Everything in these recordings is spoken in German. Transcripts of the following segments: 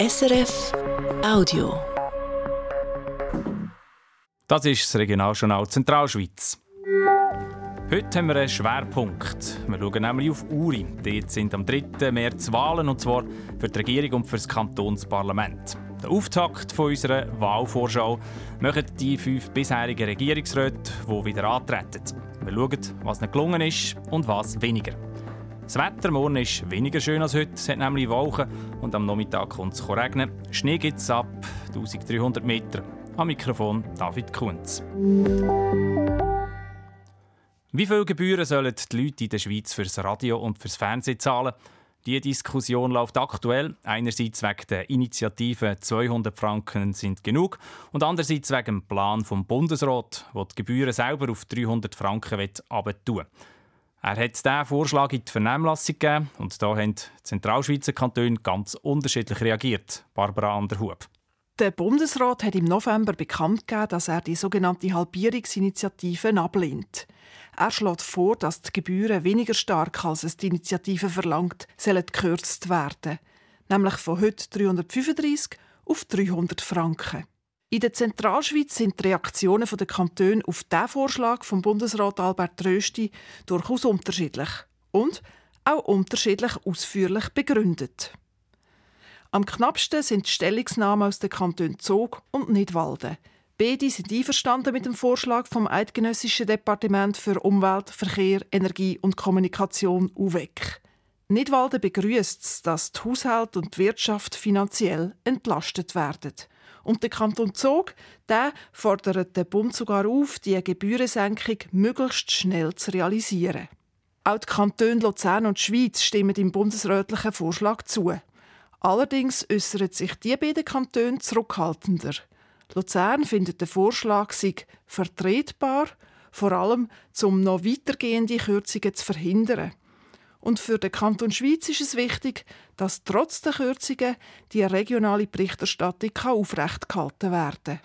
SRF Audio. Das ist das Regionaljournal Zentralschweiz. Heute haben wir einen Schwerpunkt. Wir schauen nämlich auf Uri. Dort sind am 3. März Wahlen, und zwar für die Regierung und für das Kantonsparlament. Der Auftakt von unserer Wahlvorschau machen die fünf bisherigen Regierungsräte, die wieder antreten. Wir schauen, was nicht gelungen ist und was weniger. Das Wetter morgen ist weniger schön als heute. Es hat nämlich Wolken und am Nachmittag kommt es regnen. Schnee gibt es ab 1300 Meter. Am Mikrofon David Kunz. Wie viele Gebühren sollen die Leute in der Schweiz fürs Radio und fürs Fernsehen zahlen? Die Diskussion läuft aktuell. Einerseits wegen der Initiative 200 Franken sind genug und andererseits wegen dem Plan vom Bundesrat, der die Gebühren selber auf 300 Franken abtun will. Er hat diesen Vorschlag in die Vernehmlassung gegeben und da haben die Zentralschweizer Kantone ganz unterschiedlich reagiert. Barbara Anderhub. Der Bundesrat hat im November bekannt gegeben, dass er die sogenannte Halbierungsinitiative ablehnt. Er schlägt vor, dass die Gebühren weniger stark als es die Initiative verlangt, sollen gekürzt werden, nämlich von heute 335 auf 300 Franken. In der Zentralschweiz sind die Reaktionen der Kantone auf diesen Vorschlag vom Bundesrat Albert Rösti durchaus unterschiedlich und auch unterschiedlich ausführlich begründet. Am knappsten sind die Stellungsnahmen aus den Kantonen Zog und Nidwalden. Beide sind einverstanden mit dem Vorschlag vom Eidgenössischen Departement für Umwelt, Verkehr, Energie und Kommunikation UVEC. Nidwalden begrüßt dass die Haushalte und die Wirtschaft finanziell entlastet werden. Und der Kanton Zug der fordert den Bund sogar auf, die Gebührensenkung möglichst schnell zu realisieren. Auch die Kantone Luzern und Schweiz stimmen dem bundesrätlichen Vorschlag zu. Allerdings äußern sich die beiden Kantone zurückhaltender. Luzern findet den Vorschlag sei vertretbar, vor allem um noch weitergehende Kürzungen zu verhindern. Und für den Kanton Schweiz ist es wichtig, dass trotz der Kürzungen die regionale Berichterstattung aufrechtgehalten werden kann.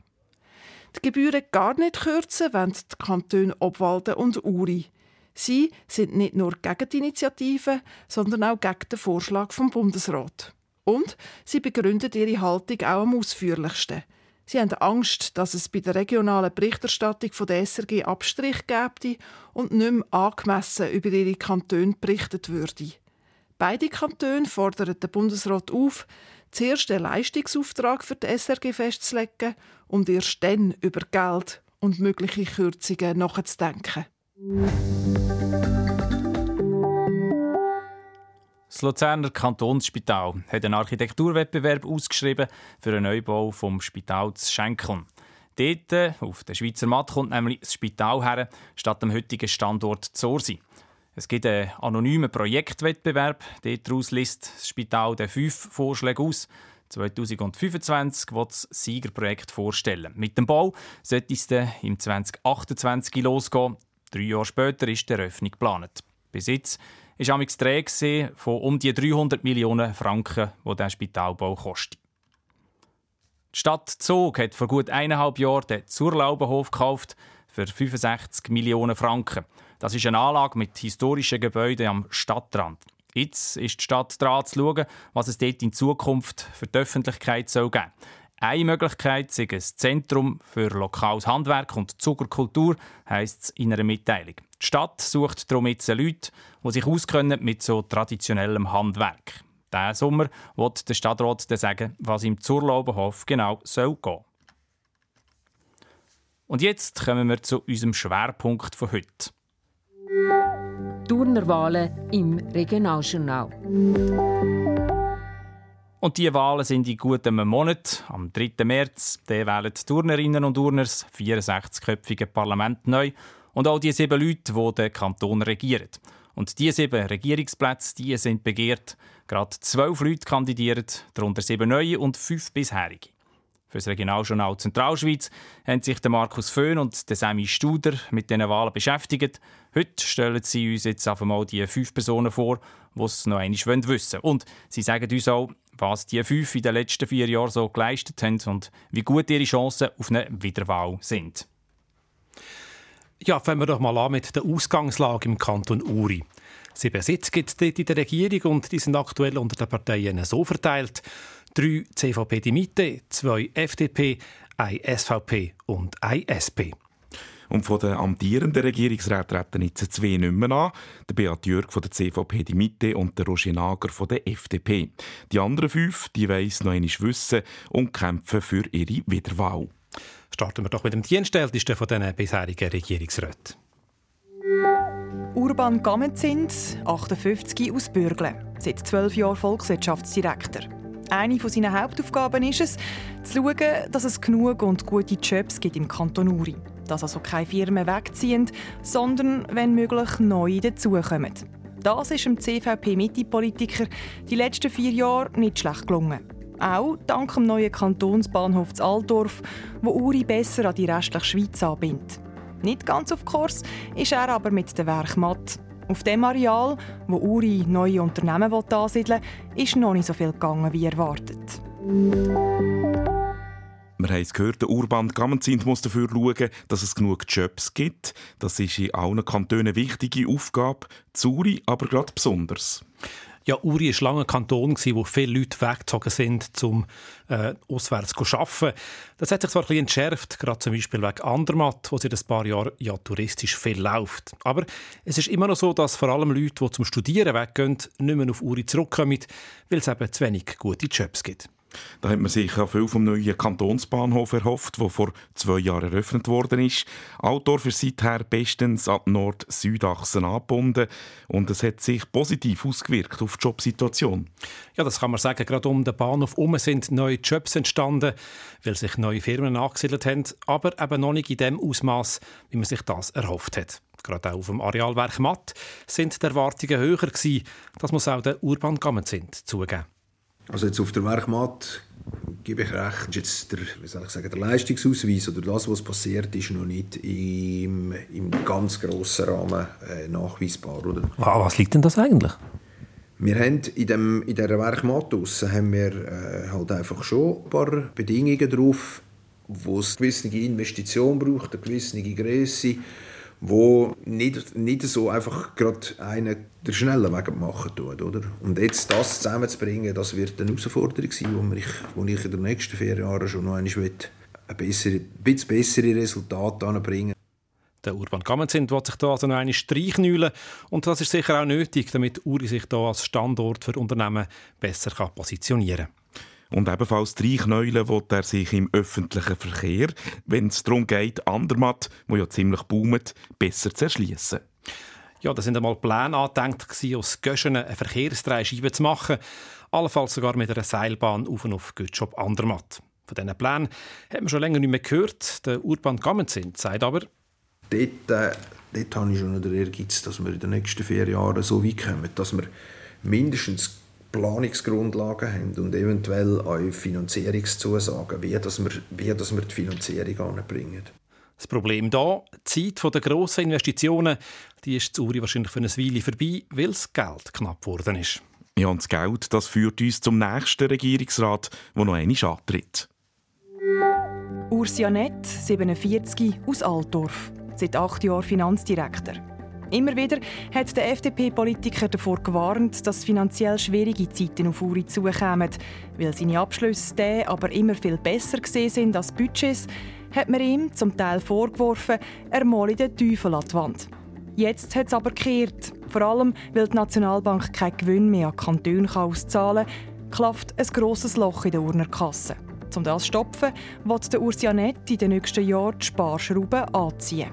Die Gebühren gar nicht kürzen wollen die Kantone Obwalden und Uri. Sie sind nicht nur gegen die Initiative, sondern auch gegen den Vorschlag vom Bundesrat. Und sie begründen ihre Haltung auch am ausführlichsten. Sie haben Angst, dass es bei der regionalen Berichterstattung von der SRG Abstrich gäbe und nicht mehr angemessen über ihre Kantone berichtet würde. Beide Kantone fordern den Bundesrat auf, zuerst den Leistungsauftrag für die SRG festzulegen und erst dann über Geld und mögliche Kürzungen nachzudenken. Das Luzerner Kantonsspital hat einen Architekturwettbewerb ausgeschrieben für einen Neubau vom Spital zu Schenken. Dort, äh, auf der Schweizer Matt, kommt nämlich das Spital her, statt dem heutigen Standort Zorsi. Es gibt einen anonymen Projektwettbewerb. Daraus liest das Spital den fünf Vorschläge aus. 2025 wird das Siegerprojekt vorstellen. Mit dem Bau sollte es dann im 2028 losgehen. Drei Jahre später ist die Eröffnung geplant. Bis jetzt ist amix Träge von um die 300 Millionen Franken, die der Spitalbau kostet. Die Stadt Zug hat vor gut eineinhalb Jahren den Zurlaubenhof gekauft für 65 Millionen Franken. Das ist eine Anlage mit historischen Gebäuden am Stadtrand. Jetzt ist die Stadt dran zu schauen, was es dort in Zukunft für die Öffentlichkeit soll geben Eine Möglichkeit ist ein Zentrum für lokales Handwerk und Zuckerkultur, heisst es in einer Mitteilung. Die Stadt sucht darum jetzt Leute, die sich auskennen mit so traditionellem Handwerk. Diesen Sommer wird der Stadtrat dann sagen, was im Zurlaubenhof genau soll gehen. Und jetzt kommen wir zu unserem Schwerpunkt von heute. Turnerwahlen im Regionaljournal. Und die Wahlen sind in gutem Monat. Am 3. März wählen die Turnerinnen und Turner das 64-köpfige Parlament neu und auch die sieben Leute, die den Kanton regieren. Und diese sieben Regierungsplätze die sind begehrt. Gerade zwölf Leute kandidieren, darunter sieben neue und fünf bisherige. Für das Regionaljournal Zentralschweiz haben sich Markus Föhn und der Sammy Studer mit diesen Wahlen beschäftigt. Heute stellen sie uns jetzt einfach mal die fünf Personen vor, die es noch einmal wissen wollen. Und sie sagen uns auch, was die fünf in den letzten vier Jahren so geleistet haben und wie gut ihre Chancen auf eine Wiederwahl sind. Ja, fangen wir doch mal an mit der Ausgangslage im Kanton Uri. Sieben Sitze gibt es dort in der Regierung und die sind aktuell unter den Parteien so verteilt. drei CVP die Mitte, zwei FDP, ein SVP und ein SP. Und von den amtierenden Regierungsräten treten jetzt zwei nicht mehr an. Der Beat Jörg von der CVP die Mitte und der Roger Nager von der FDP. Die anderen fünf, die weiss noch einmal wissen und kämpfen für ihre Wiederwahl. Starten wir doch mit dem Dienstältesten von diesen bisherigen Regierungsräten. Urban Gammenzind, 58 aus Bürgle, seit zwölf Jahren Volkswirtschaftsdirektor. Eine seiner Hauptaufgaben ist es, zu schauen, dass es genug und gute Jobs gibt im Kanton Uri. Dass also keine Firmen wegziehen, sondern, wenn möglich, neue dazukommen. Das ist dem CVP-Mitte-Politiker die letzten vier Jahre nicht schlecht gelungen. Auch dank dem neuen Kantonsbahnhof zu Altdorf, wo Uri besser an die restliche Schweiz anbindet. Nicht ganz auf Kurs ist er aber mit dem Werk Matt. Auf dem Areal, wo Uri neue Unternehmen ansiedeln will, ist noch nicht so viel gegangen wie erwartet. Wir haben es gehört, der Urban Gammenzind muss dafür schauen, dass es genug Jobs gibt. Das ist in allen Kantonen eine wichtige Aufgabe, Zuri aber gerade besonders. Ja, Uri war lange ein Kanton, wo viele Leute weggezogen sind, um äh, auswärts zu arbeiten. Das hat sich zwar ein bisschen entschärft, gerade zum Beispiel wegen Andermatt, wo seit ein paar Jahren ja touristisch viel läuft. Aber es ist immer noch so, dass vor allem Leute, die zum Studieren weggehen, nicht mehr auf Uri zurückkommen, weil es eben zu wenig gute Jobs gibt. Da hat man sich ja viel vom neuen Kantonsbahnhof erhofft, der vor zwei Jahren eröffnet worden ist. Altdorf ist seither bestens an die Nord-Süd-Achse angebunden und es hat sich positiv ausgewirkt auf die Jobsituation. Ja, das kann man sagen. Gerade um den Bahnhof herum sind neue Jobs entstanden, weil sich neue Firmen angesiedelt haben, aber eben noch nicht in dem Ausmaß, wie man sich das erhofft hat. Gerade auch auf dem Arealwerk Matt sind die Erwartungen höher gewesen. Das muss auch der Urban Gammenzind zugeben. Also jetzt auf der Werkmatt gebe ich recht, jetzt der, wie soll ich sagen, der Leistungsausweis oder das, was passiert, ist noch nicht im, im ganz grossen Rahmen äh, nachweisbar. Oder? Was liegt denn das eigentlich? Wir haben in, dem, in dieser Werkmatt haben wir äh, halt einfach schon ein paar Bedingungen drauf, wo es eine gewisse Investition braucht, eine gewisse Größe wo nicht, nicht so einfach gerade einen der schnellen Weg machen tut. Oder? Und jetzt das zusammenzubringen, das wird eine Herausforderung sein, wo ich, wo ich in den nächsten vier Jahren schon noch einmal ein, bisschen bessere Resultate anbringen der Urban Gammenzind will sich da also noch eine Streichnühlen und das ist sicher auch nötig, damit Uri sich da als Standort für Unternehmen besser positionieren kann. Und ebenfalls Dreichneulen will er sich im öffentlichen Verkehr, wenn es darum geht, Andermatt, wo ja ziemlich boomt, besser zu erschließen. Ja, da sind einmal Pläne angedenkt, aus Göschen eine Verkehrsdreischeibe zu machen, allenfalls sogar mit einer Seilbahn auf und auf Götschop Andermatt. Von diesen Plänen hat man schon länger nicht mehr gehört. Der Urban Gammenzind sagt aber, dort, äh, dort habe ich schon den Ehrgeiz, dass wir in den nächsten vier Jahren so weit kommen, dass wir mindestens Planungsgrundlagen haben und eventuell auch Finanzierungszusagen, wie, dass wir, wie dass wir die Finanzierung anbringen. Das Problem da, die Zeit der grossen Investitionen, die ist Zuri wahrscheinlich für eine Weile vorbei, weil das Geld knapp geworden ist. Ja, und das Geld das führt uns zum nächsten Regierungsrat, der noch einmal antritt. Ursia Nett, 47, aus Altdorf. Seit acht Jahren Finanzdirektor. Immer wieder hat der FDP-Politiker davor gewarnt, dass finanziell schwierige Zeiten auf Uri zukommen. Weil seine Abschlüsse der aber immer viel besser gesehen sind als Budgets, hat man ihm zum Teil vorgeworfen, er male den Teufel an die Wand. Jetzt hat es aber gekehrt. Vor allem, weil die Nationalbank keinen Gewinn mehr an Kantone auszahlen kann, klafft ein grosses Loch in der Urner Kasse. Um das zu stopfen, wird der Ursianet in den nächsten Jahren die Sparschrauben anziehen.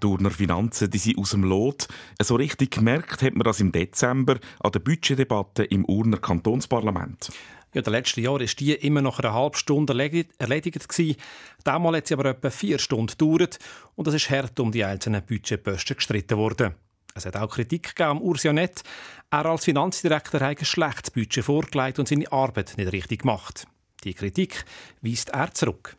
Turner Finanzen die sind aus dem Lot. So richtig gemerkt hat man das im Dezember an der Budgetdebatte im Urner Kantonsparlament. Ja, der letzten Jahr ist die immer noch eine halbe Stunde erledigt. erledigt Damals hat sie aber etwa vier Stunden gedauert und es ist hart um die einzelnen Budgetposten gestritten worden. Es hat auch Kritik gegeben am Ursianet. Er als Finanzdirektor hat ein schlechtes Budget vorgelegt und seine Arbeit nicht richtig gemacht. Die Kritik weist er zurück.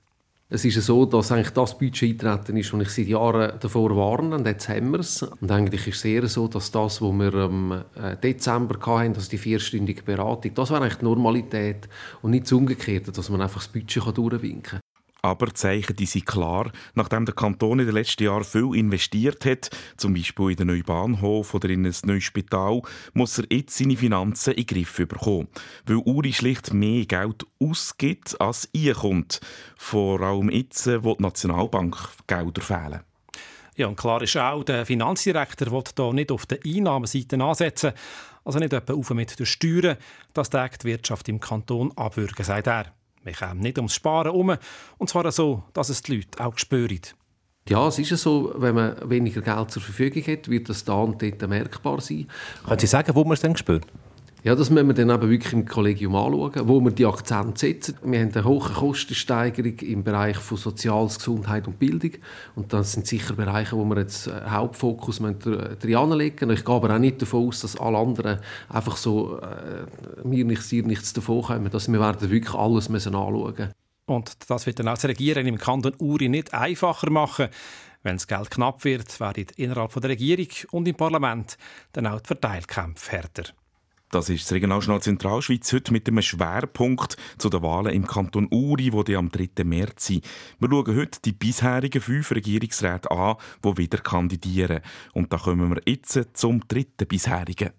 Es ist so, dass eigentlich das Budget eintreten ist, das ich seit Jahren davor warne, und jetzt haben wir es. Und eigentlich ist es eher so, dass das, was wir im äh, Dezember hatten, also die vierstündige Beratung, das war eigentlich die Normalität und nicht das Umgekehrte, dass man einfach das Budget durchwinken kann. Aber die Zeichen die sind klar. Nachdem der Kanton in den letzten Jahren viel investiert hat, zum Beispiel in den neuen Bahnhof oder in ein neues Spital, muss er jetzt seine Finanzen in den Griff bekommen. Weil Uri schlicht mehr Geld ausgibt, als einkommt. Vor allem jetzt, wo die Nationalbank Gelder fehlen. Ja, und klar ist auch, der Finanzdirektor will hier nicht auf der Einnahmenseite ansetzen, also nicht etwa auf mit den Steuern, das die Wirtschaft im Kanton abwürgen, sagt er. Wir kommen nicht ums Sparen um, und zwar so, dass es die Leute auch spüren. Ja, es ist so, wenn man weniger Geld zur Verfügung hat, wird das da und dort merkbar sein. Können Sie sagen, wo man es denn spürt? Ja, das müssen wir dann eben wirklich im Kollegium anschauen, wo wir die Akzente setzen. Wir haben eine hohe Kostensteigerung im Bereich von Soziales, Gesundheit und Bildung. Und das sind sicher Bereiche, wo wir jetzt äh, Hauptfokus drin anlegen Ich gehe aber auch nicht davon aus, dass alle anderen einfach so äh, mir nichts, dir nichts davon kommen. Dass wir werden wirklich alles müssen anschauen Und das wird dann auch das Regieren im Kanton Uri nicht einfacher machen. Wenn das Geld knapp wird, werden innerhalb der Regierung und im Parlament dann auch die Verteilkämpfe härter. Das ist das Regionaljournal Zentralschweiz heute mit einem Schwerpunkt zu den Wahlen im Kanton Uri, die am 3. März sind. Wir schauen heute die bisherigen fünf Regierungsräte an, die wieder kandidieren. Und da kommen wir jetzt zum dritten bisherigen.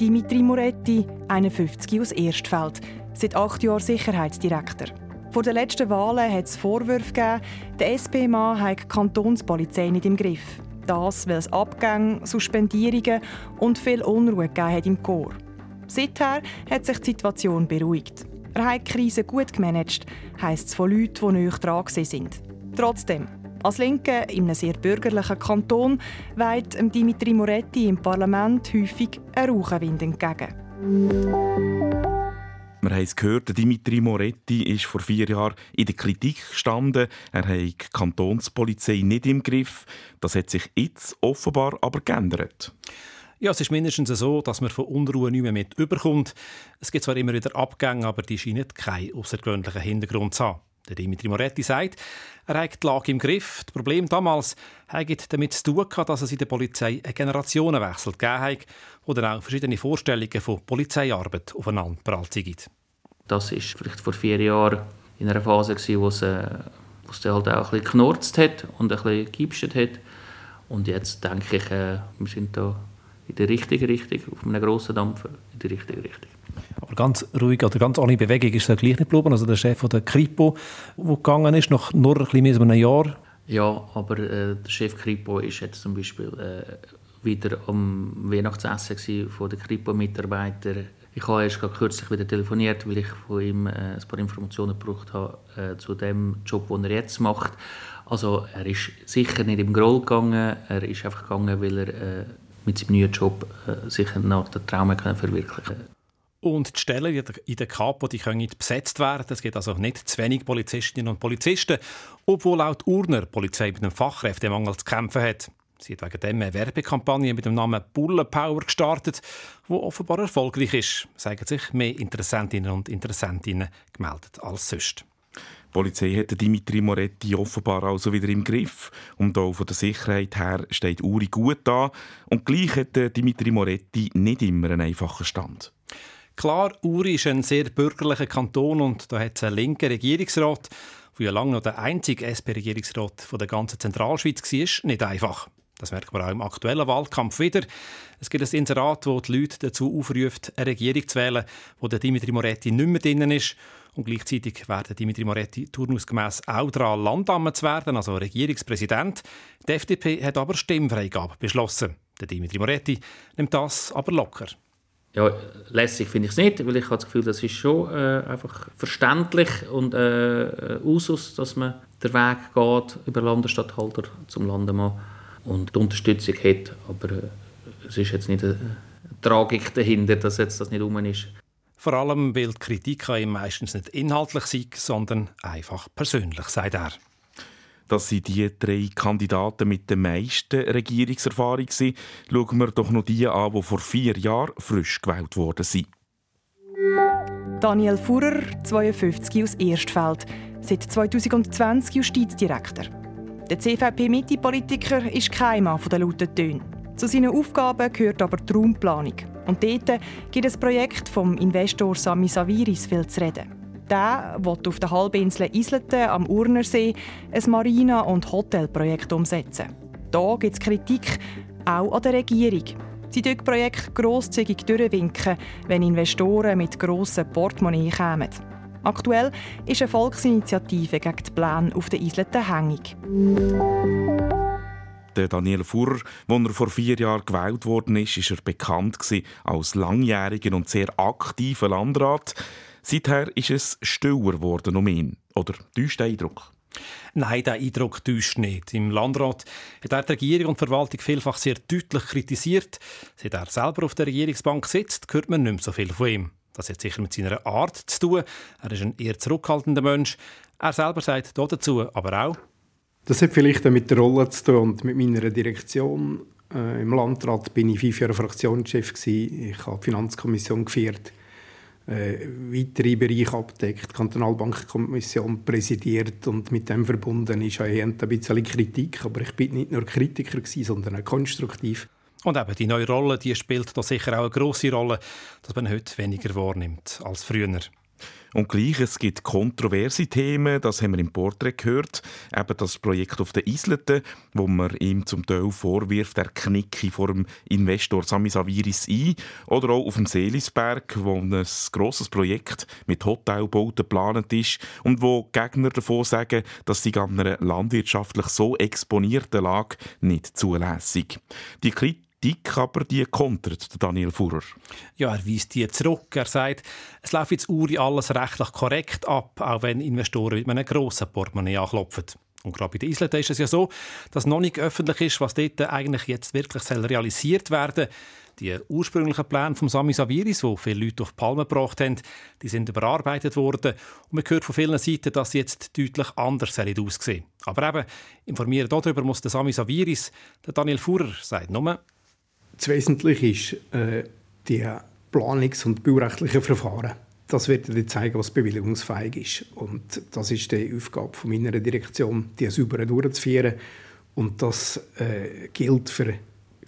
Dimitri Moretti, 51 aus Erstfeld, seit acht Jahren Sicherheitsdirektor. Vor den letzten Wahlen hat es Vorwürfe gegeben, der SP-Mann habe die Kantonspolizei nicht im Griff. Das, weil es Abgänge, Suspendierungen und viel Unruhe gegeben hat im Chor. Seither hat sich die Situation beruhigt. Er hat die Krise gut gemanagt, heisst es von Leuten, die näher dran sind. Trotzdem, als Linke in einem sehr bürgerlichen Kanton weht Dimitri Moretti im Parlament häufig ein Rauchenwind entgegen. Wir haben es gehört, Dimitri Moretti ist vor vier Jahren in der Kritik gestanden. Er hat die Kantonspolizei nicht im Griff. Das hat sich jetzt offenbar aber geändert. Ja, es ist mindestens so, dass man von Unruhe nicht mehr mit überkommt. Es gibt zwar immer wieder Abgänge, aber die scheinen keinen außergewöhnlichen Hintergrund zu haben. Der Dimitri Moretti sagt, er hat die Lage im Griff. Das Problem damals hat damit zu tun dass es in der Polizei einen Generationenwechsel gegeben hat, wo dann auch verschiedene Vorstellungen von Polizeiarbeit aufeinander prallt sind. Das war vielleicht vor vier Jahren in einer Phase, wo es, äh, halt auch ein bisschen geknurzt hat und ein bisschen geipscht hat. Und jetzt denke ich, äh, wir sind da in der richtigen Richtung, auf einem grossen Dampfer in der richtigen Richtung. Aber ganz ruhig oder ganz ohne Bewegung ist er gleich nicht geblieben. Also der Chef der Kripo, der gegangen ist, nach nur ein bisschen mehr als einem Jahr. Ja, aber äh, der Chef Kripo ist jetzt zum Beispiel äh, wieder am Weihnachtsessen von den Kripo-Mitarbeitern. Ich habe erst kürzlich wieder telefoniert, weil ich von ihm äh, ein paar Informationen gebraucht habe äh, zu dem Job, den er jetzt macht. Also er ist sicher nicht im Groll gegangen, er ist einfach gegangen, weil er äh, mit seinem neuen Job äh, sicher noch den Traum verwirklichen kann. Und die Stellen in der Kapo die können besetzt werden. Es gibt also nicht zu wenig Polizistinnen und Polizisten, obwohl laut Urner die Polizei mit einem Fachkräftemangel zu kämpfen hat. Sie hat wegen dem eine Werbekampagne mit dem Namen Bullen Power gestartet, die offenbar erfolgreich ist, sagen sich mehr Interessentinnen und Interessentinnen gemeldet als sonst. Die Polizei hat Dimitri Moretti offenbar also wieder im Griff. Und auch von der Sicherheit her steht Uri gut da. Und gleich hat Dimitri Moretti nicht immer einen einfachen Stand. Klar, Uri ist ein sehr bürgerlicher Kanton und da hat es einen linken Regierungsrat, der ja lange noch der einzige SP-Regierungsrat der ganzen Zentralschweiz war, nicht einfach. Das merkt man auch im aktuellen Wahlkampf wieder. Es gibt ein Inserat, das die Leute dazu aufruft, eine Regierung zu wählen, wo der Dimitri Moretti nicht mehr drin ist. Und gleichzeitig werden Dimitri Moretti turnusgemäß auch daran, Landamt zu werden, also Regierungspräsident. Die FDP hat aber Stimmfreigabe beschlossen. Der Dimitri Moretti nimmt das aber locker. Ja, lässig finde ich es nicht, weil ich habe das Gefühl, das ist schon äh, einfach verständlich und äh, Usus, dass man den Weg geht über Landesstatthalter zum Landemann und die Unterstützung hat, aber äh, es ist jetzt nicht eine Tragik dahinter, dass jetzt das nicht rum ist. Vor allem, weil die Kritik meistens nicht inhaltlich sei, sondern einfach persönlich, sagt er. Das sind die drei Kandidaten mit der meisten Regierungserfahrung. Schauen wir doch noch die an, die vor vier Jahren frisch gewählt worden sind. Daniel Fuhrer, 52 aus Erstfeld, seit 2020 Justizdirektor. Der CVP-Mitte-Politiker ist kein Mann der lauten Töne. Zu seinen Aufgaben gehört aber die Raumplanung. Und dort gibt es Projekt vom Investor Sami Saviris viel zu reden. Der will auf der Halbinsel Isleten am Urnersee ein Marina- und Hotelprojekt umsetzen. Da gibt es Kritik, auch an der Regierung. Sie dürfen Projekt grosszügig durchwinken, wenn Investoren mit grossen Portemonnaie kommen. Aktuell ist eine Volksinitiative gegen die Pläne auf der Isleten hängig. Der Daniel Furrer, als er vor vier Jahren gewählt worden ist, ist er bekannt als langjähriger und sehr aktiver Landrat. Seither ist es stiller geworden um ihn. Oder täuscht der Eindruck? Nein, der Eindruck täuscht nicht. Im Landrat hat er die Regierung und die Verwaltung vielfach sehr deutlich kritisiert. Seit er selber auf der Regierungsbank sitzt, hört man nicht mehr so viel von ihm. Das hat sicher mit seiner Art zu tun. Er ist ein eher zurückhaltender Mensch. Er selber sagt dazu aber auch, das hat vielleicht auch mit der Rolle zu tun und mit meiner Direktion. Äh, Im Landrat bin ich fünf Jahre Fraktionschef gewesen. Ich habe die Finanzkommission geführt, äh, weitere Bereiche abdeckt, die Kantonalbankkommission präsidiert und mit dem verbunden ist auch ein bisschen Kritik. Aber ich bin nicht nur Kritiker gewesen, sondern auch konstruktiv. Und eben die neue Rolle, die spielt da sicher auch eine große Rolle, dass man heute weniger wahrnimmt als früher. Und gleich, es gibt kontroverse Themen, das haben wir im Porträt gehört. Eben das Projekt auf der Islete, wo man ihm zum Teil vorwirft, er knicke vor dem Investor Sami Saviris ein. Oder auch auf dem Seelisberg, wo ein grosses Projekt mit Hotelbauten geplant ist und wo Gegner davon sagen, dass sie an einer landwirtschaftlich so exponierten Lage nicht zulässig. Die Kritik aber die kontert Daniel Fuhrer. Ja, er weist die zurück. Er sagt, es läuft jetzt Uri alles rechtlich korrekt ab, auch wenn Investoren mit einem grossen Portemonnaie anklopfen. Und gerade bei den Inseln ist es ja so, dass noch nicht öffentlich ist, was dort eigentlich jetzt wirklich realisiert werden soll. Die ursprünglichen Pläne von Sami Saviris, die viele Leute auf Palme gebracht haben, die sind überarbeitet worden. Und man hört von vielen Seiten, dass sie jetzt deutlich anders aussehen Aber eben, informieren darüber muss der Sami Saviris, der Daniel Fuhrer sagt nur, das Wesentliche ist äh, die planungs- und baurechtlichen Verfahren. Das wird dir zeigen, was bewilligungsfähig ist. Und das ist die Aufgabe von meiner Direktion, die sauber durchzuführen. Und das äh, gilt für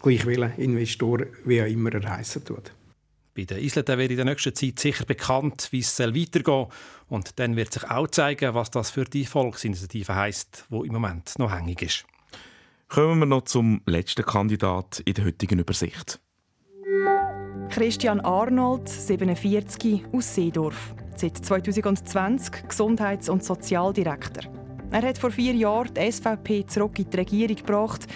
gleichwillen Investoren, wie auch immer er heissen tut. Bei den Isleten wird in der nächsten Zeit sicher bekannt, wie es weitergehen soll. Und dann wird sich auch zeigen, was das für die Volksinitiative heisst, die im Moment noch hängig ist. Kommen wir noch zum letzten Kandidat in der heutigen Übersicht. Christian Arnold, 47, aus Seedorf. Seit 2020 Gesundheits- und Sozialdirektor. Er hat vor vier Jahren die SVP zurück in die Regierung gebracht,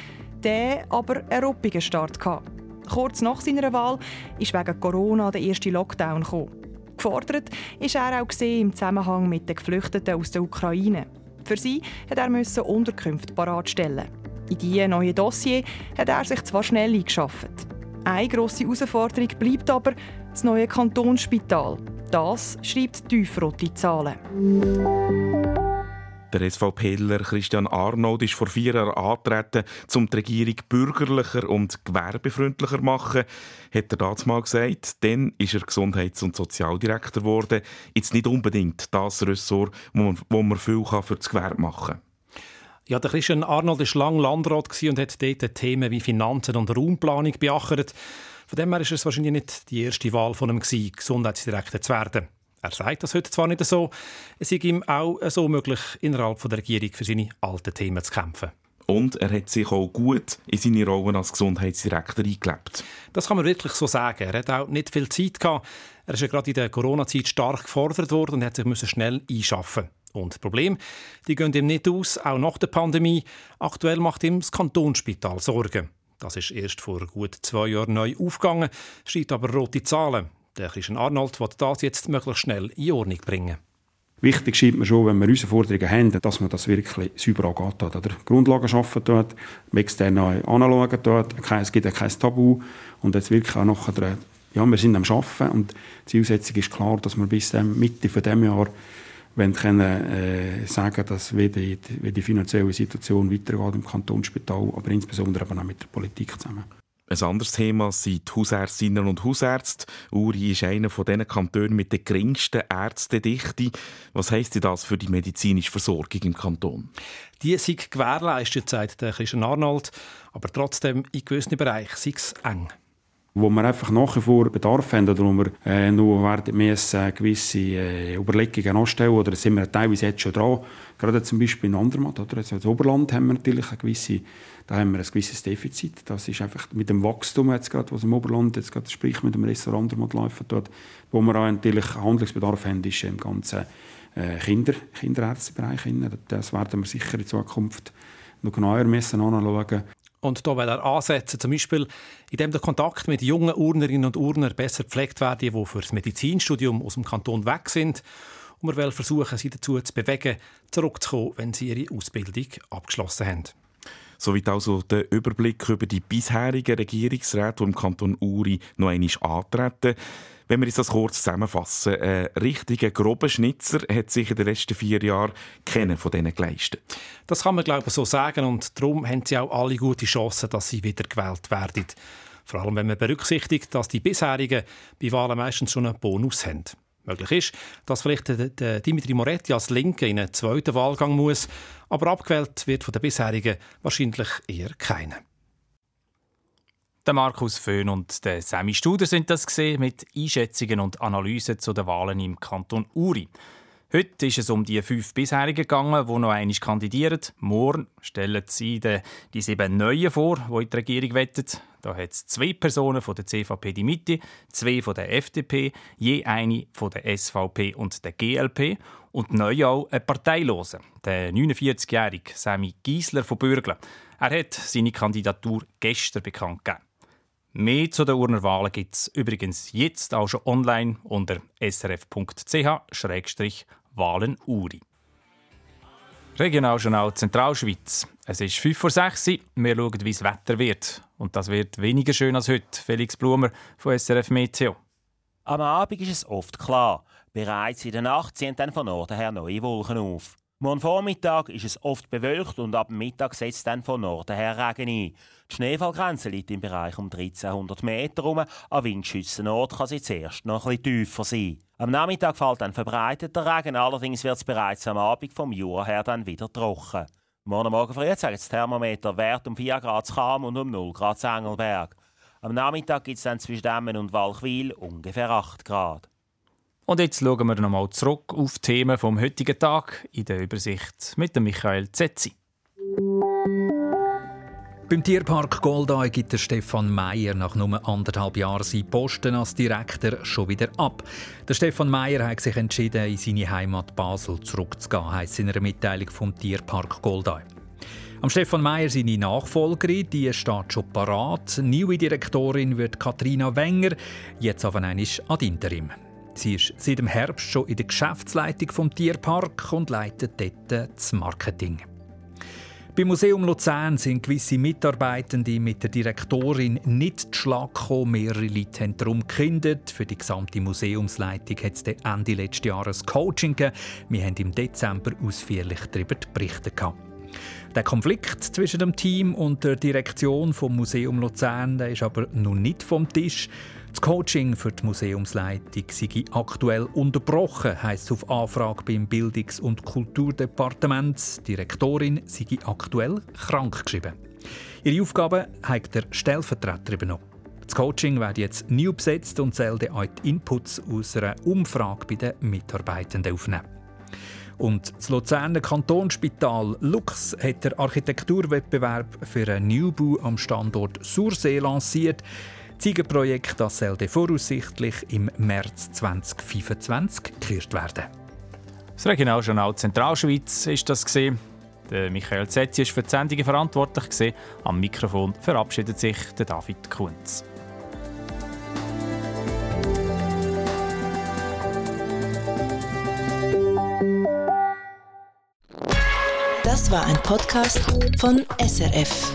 der aber einen ruppigen Start hatte. Kurz nach seiner Wahl ist wegen Corona der erste Lockdown gekommen. Gefordert ist er auch im Zusammenhang mit den Geflüchteten aus der Ukraine. Für sie hat er Unterkünfte bereitstellen. In diese neue Dossier hat er sich zwar schnell eingeschafft. Eine grosse Herausforderung bleibt aber das neue Kantonsspital. Das schreibt tiefrote Zahlen. Der SVPler Christian Arnold ist vor vier Jahren angetreten, um die Regierung bürgerlicher und gewerbefreundlicher zu machen, hat er damals mal gesagt. Dann ist er Gesundheits- und Sozialdirektor geworden. Jetzt nicht unbedingt das Ressort, wo man, wo man viel für das Gewerbe machen kann. Ja, der Christian Arnold war lange Landrat und hat dort Themen wie Finanzen und Raumplanung beachtet. Von dem her ist es wahrscheinlich nicht die erste Wahl von ihm, Gesundheitsdirektor zu werden. Er sagt das heute zwar nicht so, es sei ihm auch so möglich, innerhalb der Regierung für seine alten Themen zu kämpfen. Und er hat sich auch gut in seine Rolle als Gesundheitsdirektor eingelebt. Das kann man wirklich so sagen. Er hat auch nicht viel Zeit gehabt. Er ist ja gerade in der Corona-Zeit stark gefordert worden und hat sich schnell einschaffen und Problem, die gehen ihm nicht aus, auch nach der Pandemie. Aktuell macht ihm das Kantonsspital Sorgen. Das ist erst vor gut zwei Jahren neu aufgegangen, schreibt aber rote Zahlen. Der Christian Arnold will das jetzt möglichst schnell in Ordnung bringen. Wichtig scheint mir schon, wenn wir unsere Forderungen haben, dass man das wirklich sauber angeht. Oder Grundlagen schaffen dort, extern anschauen dort, es gibt kein Tabu und jetzt wirklich auch nachher, ja, wir sind am Arbeiten und die Zielsetzung ist klar, dass wir bis Mitte von dem Jahr wenn können, äh, sagen, dass wie die, wie die finanzielle Situation weitergeht im Kantonsspital, aber insbesondere aber auch mit der Politik zusammen. Ein anderes Thema sind die Hausärztinnen und Hausärzte. Uri ist einer von den Kantonen mit der geringsten Ärztedichte. Was heisst das für die medizinische Versorgung im Kanton? Die sind gewährleistet, sagt Christian Arnold, aber trotzdem in gewissen Bereichen sei es eng. Wo wir einfach nach wie vor Bedarf haben oder wo wir äh, nur werden müssen, gewisse äh, Überlegungen anstellen oder sind wir teilweise jetzt schon dran. Gerade zum Beispiel in Andermatt, oder? Also das Oberland haben wir natürlich eine gewisse, da haben wir ein gewisses Defizit. Das ist einfach mit dem Wachstum jetzt gerade, was im Oberland jetzt gerade sprich mit dem Restaurant Andermatt läuft dort, wo wir auch natürlich Handlungsbedarf haben, ist im ganzen äh, Kinder, Kinderärztebereich. Das werden wir sicher in Zukunft noch genauer müssen anschauen und da will er ansetzen, zum Beispiel, indem der Kontakt mit jungen Urnerinnen und Urnern besser gepflegt wird, die für das Medizinstudium aus dem Kanton weg sind. Und wir wollen versuchen, sie dazu zu bewegen, zurückzukommen, wenn sie ihre Ausbildung abgeschlossen haben. Soweit also der Überblick über die bisherigen Regierungsräte, die im Kanton Uri noch einmal antreten. Wenn wir das kurz zusammenfassen, ein richtiger grober Schnitzer hat sich in den letzten vier Jahren keinen von denen geleistet. Das kann man glaube ich so sagen und darum haben sie auch alle gute Chancen, dass sie wieder gewählt werden. Vor allem, wenn man berücksichtigt, dass die bisherigen bei Wahlen meistens schon einen Bonus haben. Möglich ist, dass vielleicht der Dimitri Moretti als Linke in einen zweiten Wahlgang muss, aber abgewählt wird von den bisherigen wahrscheinlich eher keiner. Der Markus Föhn und der Sammy Studer sind das gesehen mit Einschätzungen und Analysen zu den Wahlen im Kanton Uri. Heute ist es um die fünf bisherigen gegangen, die noch einmal kandidieren. Morgen stellen sie die sieben Neuen vor, die in die Regierung wettet. Da hat es zwei Personen von der CVP die Mitte, zwei von der FDP, je eine von der SVP und der GLP und neu auch ein Parteiloser, der 49-jährige Sammy Giesler von Bürgle. Er hat seine Kandidatur gestern bekannt gegeben. Mehr zu den Urner Wahlen gibt es übrigens jetzt auch schon online unter srf.ch-wahlenuri. Regionaljournal Zentralschweiz. Es ist 5 vor 6 Uhr. Wir schauen, wie das Wetter wird. Und das wird weniger schön als heute. Felix Blumer von SRF Meteo. Am Abend ist es oft klar. Bereits in der Nacht ziehen dann von Norden her neue Wolken auf. Morgen Vormittag ist es oft bewölkt und ab Mittag setzt dann von Norden her Regen ein. Die Schneefallgrenze liegt im Bereich um 1300 Meter herum. An Windschützenort kann sie zuerst noch bisschen tiefer sein. Am Nachmittag fällt dann verbreiteter Regen, allerdings wird es bereits am Abend vom Jura her dann wieder trocken. Morgen Morgen früh zeigt das Thermometer Wert um 4 Grad Cham und um 0 Grad Engelberg. Am Nachmittag gibt es dann zwischen Emmen und Walchwil ungefähr 8 Grad. Und jetzt schauen wir nochmal zurück auf die Themen vom heutigen Tag in der Übersicht mit dem Michael Zetzi. Beim Tierpark Goldau gibt der Stefan Meyer nach nur anderthalb Jahren seinen Posten als Direktor schon wieder ab. Der Stefan Meyer hat sich entschieden, in seine Heimat Basel zurückzugehen, heisst in einer Mitteilung vom Tierpark Goldau. Am Stefan Meyer seine Nachfolgerin, die steht schon parat. Neue Direktorin wird Katrina Wenger, jetzt aber einmal ad interim. Sie ist seit dem Herbst schon in der Geschäftsleitung vom Tierpark und leitet dort das Marketing. Beim Museum Luzern sind gewisse Mitarbeitende mit der Direktorin nicht zu Schlag gekommen. Mehrere Leute haben darum gekündigt. Für die gesamte Museumsleitung hat es Ende letzten Jahres Coaching gegeben. Wir haben im Dezember ausführlich darüber berichtet. Der Konflikt zwischen dem Team und der Direktion vom Museum Luzern der ist aber noch nicht vom Tisch. Das Coaching für die Museumsleitung sei aktuell unterbrochen, heisst auf Anfrage beim Bildungs- und Kulturdepartement. Direktorin sei aktuell krank geschrieben. Ihre Aufgabe hat der Stellvertreter übernommen. Das Coaching wird jetzt neu besetzt und soll auch die Inputs aus einer Umfrage bei den Mitarbeitenden aufnehmen. Und das Luzerner Kantonsspital Lux hat den Architekturwettbewerb für einen Neubau am Standort Sursee lanciert. Ziegenprojekt das soll voraussichtlich im März 2025 geklärt werden. Das Regionaljournal Zentralschweiz ist das gesehen. Michael Zetzi ist für die Sendungen verantwortlich gesehen. Am Mikrofon verabschiedet sich der David Kunz. Das war ein Podcast von SRF.